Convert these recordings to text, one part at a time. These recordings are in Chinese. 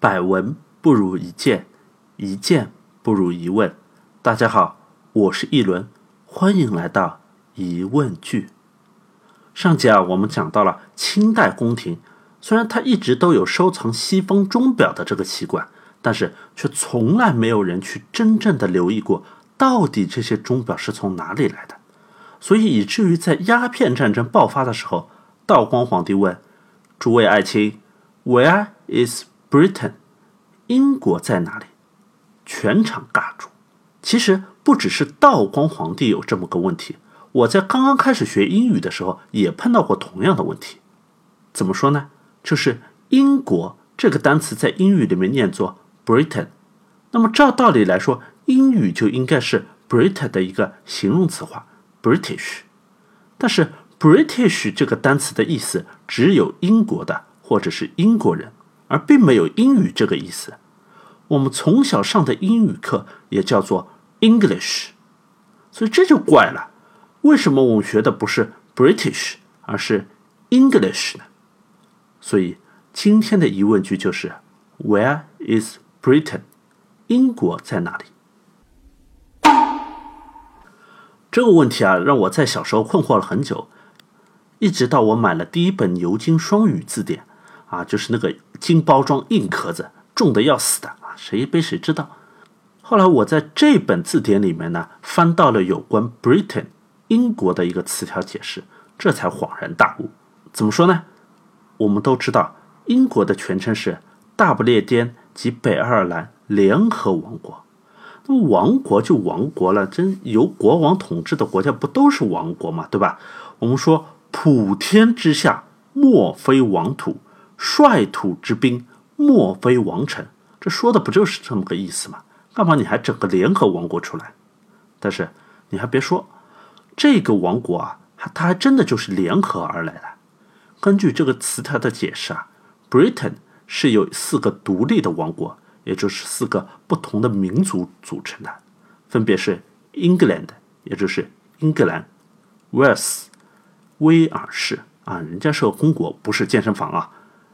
百闻不如一见，一见不如一问。大家好，我是一轮，欢迎来到疑问句。上集啊，我们讲到了清代宫廷，虽然它一直都有收藏西方钟表的这个习惯，但是却从来没有人去真正的留意过，到底这些钟表是从哪里来的。所以以至于在鸦片战争爆发的时候，道光皇帝问诸位爱卿，Where is Britain？英国在哪里？全场尬住。其实不只是道光皇帝有这么个问题，我在刚刚开始学英语的时候也碰到过同样的问题。怎么说呢？就是英国这个单词在英语里面念作 Britain，那么照道理来说，英语就应该是 Britain 的一个形容词化 British。但是 British 这个单词的意思只有英国的或者是英国人。而并没有英语这个意思。我们从小上的英语课也叫做 English，所以这就怪了。为什么我们学的不是 British，而是 English 呢？所以今天的疑问句就是 Where is Britain？英国在哪里？这个问题啊，让我在小时候困惑了很久，一直到我买了第一本牛津双语字典。啊，就是那个金包装硬壳子，重的要死的啊，谁背谁知道。后来我在这本字典里面呢，翻到了有关 Britain 英国的一个词条解释，这才恍然大悟。怎么说呢？我们都知道，英国的全称是大不列颠及北爱尔兰联合王国。那么王国就王国了，真由国王统治的国家不都是王国嘛，对吧？我们说普天之下莫非王土。率土之滨，莫非王臣。这说的不就是这么个意思吗？干嘛你还整个联合王国出来？但是你还别说，这个王国啊，它它还真的就是联合而来的。根据这个词条的解释啊，Britain 是由四个独立的王国，也就是四个不同的民族组成的，分别是 England，也就是英格兰，Wales，威尔士啊，人家是个公国，不是健身房啊。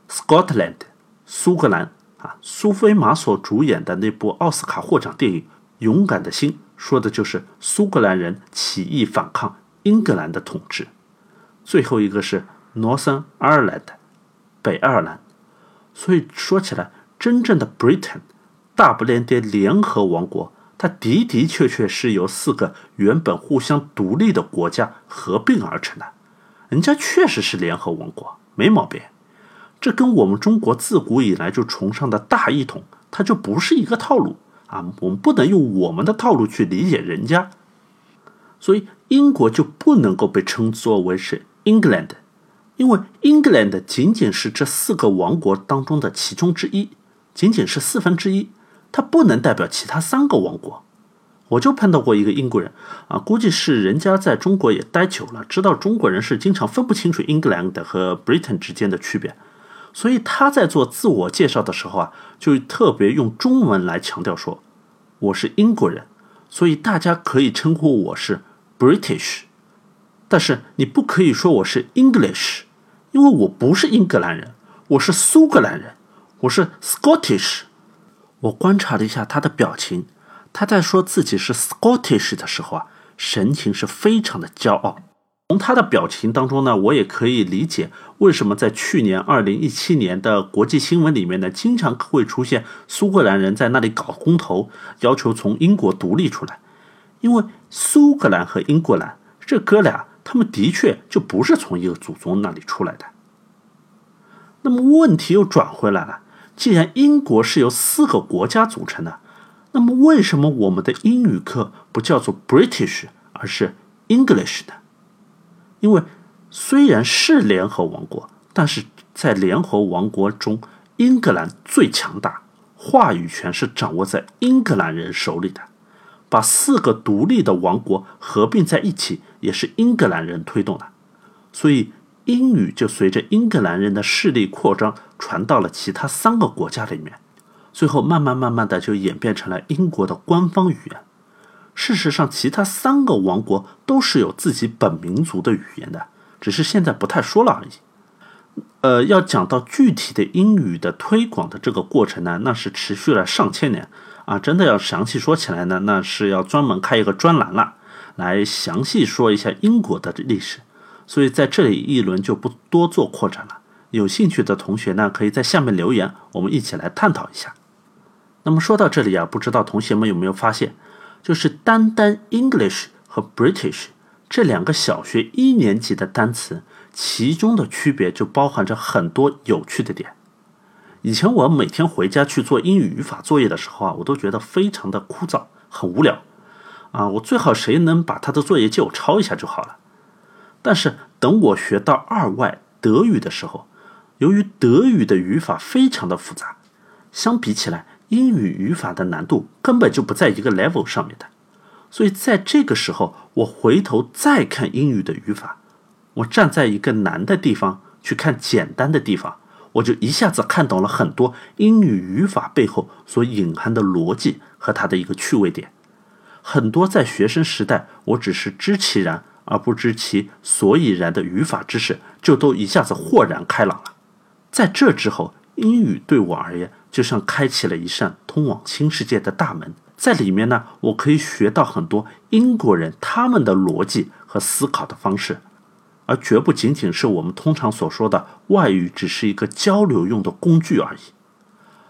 Scotland，苏格兰啊，苏菲玛索主演的那部奥斯卡获奖电影《勇敢的心》，说的就是苏格兰人起义反抗英格兰的统治。最后一个是 Northern Ireland，北爱尔兰。所以说起来，真正的 Britain，大不列颠联合王国，它的的确确是由四个原本互相独立的国家合并而成的。人家确实是联合王国，没毛病。这跟我们中国自古以来就崇尚的大一统，它就不是一个套路啊！我们不能用我们的套路去理解人家，所以英国就不能够被称作为是 England，因为 England 仅仅是这四个王国当中的其中之一，仅仅是四分之一，它不能代表其他三个王国。我就碰到过一个英国人啊，估计是人家在中国也待久了，知道中国人是经常分不清楚 England 和 Britain 之间的区别。所以他在做自我介绍的时候啊，就特别用中文来强调说：“我是英国人，所以大家可以称呼我是 British，但是你不可以说我是 English，因为我不是英格兰人，我是苏格兰人，我是 Scottish。”我观察了一下他的表情，他在说自己是 Scottish 的时候啊，神情是非常的骄傲。从他的表情当中呢，我也可以理解为什么在去年二零一七年的国际新闻里面呢，经常会出现苏格兰人在那里搞公投，要求从英国独立出来。因为苏格兰和英格兰这哥俩，他们的确就不是从一个祖宗那里出来的。那么问题又转回来了，既然英国是由四个国家组成的，那么为什么我们的英语课不叫做 British，而是 English 呢？因为虽然是联合王国，但是在联合王国中，英格兰最强大，话语权是掌握在英格兰人手里的。把四个独立的王国合并在一起，也是英格兰人推动的。所以英语就随着英格兰人的势力扩张，传到了其他三个国家里面，最后慢慢慢慢的就演变成了英国的官方语言。事实上，其他三个王国都是有自己本民族的语言的，只是现在不太说了而已。呃，要讲到具体的英语的推广的这个过程呢，那是持续了上千年啊！真的要详细说起来呢，那是要专门开一个专栏了，来详细说一下英国的历史。所以在这里一轮就不多做扩展了。有兴趣的同学呢，可以在下面留言，我们一起来探讨一下。那么说到这里啊，不知道同学们有没有发现，就是单单 English 和 British 这两个小学一年级的单词。其中的区别就包含着很多有趣的点。以前我每天回家去做英语语法作业的时候啊，我都觉得非常的枯燥，很无聊啊。我最好谁能把他的作业借我抄一下就好了。但是等我学到二外德语的时候，由于德语的语法非常的复杂，相比起来，英语语法的难度根本就不在一个 level 上面的。所以在这个时候，我回头再看英语的语法。我站在一个难的地方去看简单的地方，我就一下子看懂了很多英语语法背后所隐含的逻辑和它的一个趣味点。很多在学生时代我只是知其然而不知其所以然的语法知识，就都一下子豁然开朗了。在这之后，英语对我而言就像开启了一扇通往新世界的大门，在里面呢，我可以学到很多英国人他们的逻辑和思考的方式。而绝不仅仅是我们通常所说的外语只是一个交流用的工具而已。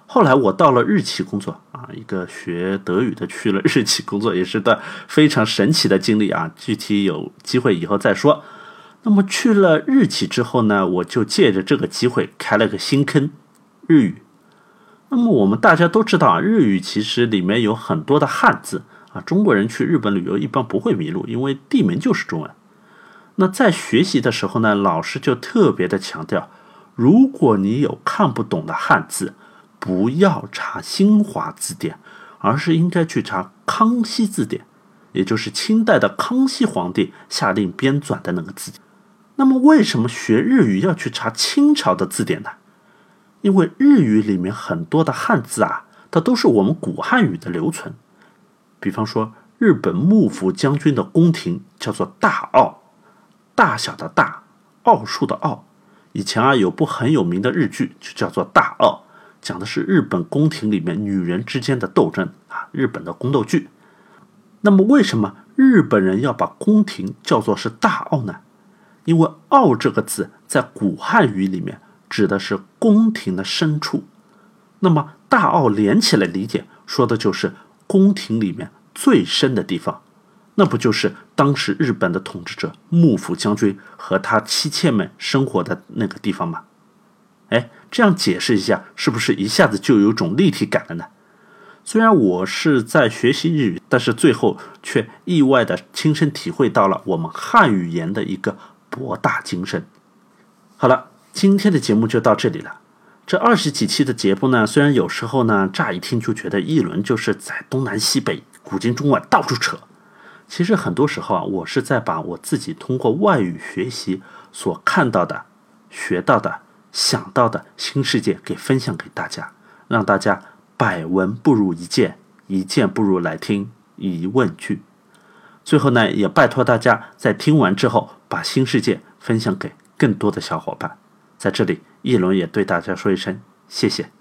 后来我到了日企工作啊，一个学德语的去了日企工作，也是段非常神奇的经历啊。具体有机会以后再说。那么去了日企之后呢，我就借着这个机会开了个新坑——日语。那么我们大家都知道啊，日语其实里面有很多的汉字啊，中国人去日本旅游一般不会迷路，因为地名就是中文。那在学习的时候呢，老师就特别的强调，如果你有看不懂的汉字，不要查新华字典，而是应该去查康熙字典，也就是清代的康熙皇帝下令编纂的那个字典。那么，为什么学日语要去查清朝的字典呢？因为日语里面很多的汉字啊，它都是我们古汉语的留存。比方说，日本幕府将军的宫廷叫做大奥。大小的大，奥数的奥，以前啊有部很有名的日剧，就叫做《大奥》，讲的是日本宫廷里面女人之间的斗争啊，日本的宫斗剧。那么为什么日本人要把宫廷叫做是大奥呢？因为“奥”这个字在古汉语里面指的是宫廷的深处，那么大奥连起来理解，说的就是宫廷里面最深的地方。那不就是当时日本的统治者幕府将军和他妻妾们生活的那个地方吗？哎，这样解释一下，是不是一下子就有种立体感了呢？虽然我是在学习日语，但是最后却意外的亲身体会到了我们汉语言的一个博大精深。好了，今天的节目就到这里了。这二十几期的节目呢，虽然有时候呢，乍一听就觉得一轮就是在东南西北、古今中外到处扯。其实很多时候啊，我是在把我自己通过外语学习所看到的、学到的、想到的新世界给分享给大家，让大家百闻不如一见，一见不如来听疑问句。最后呢，也拜托大家在听完之后，把新世界分享给更多的小伙伴。在这里，一轮也对大家说一声谢谢。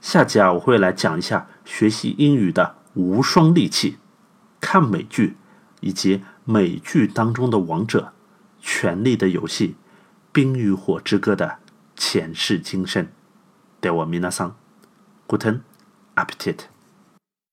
下集啊，我会来讲一下学习英语的无双利器。看美剧，以及美剧当中的王者，《权力的游戏》《冰与火之歌》的前世今生。では皆さん、guten Appetit。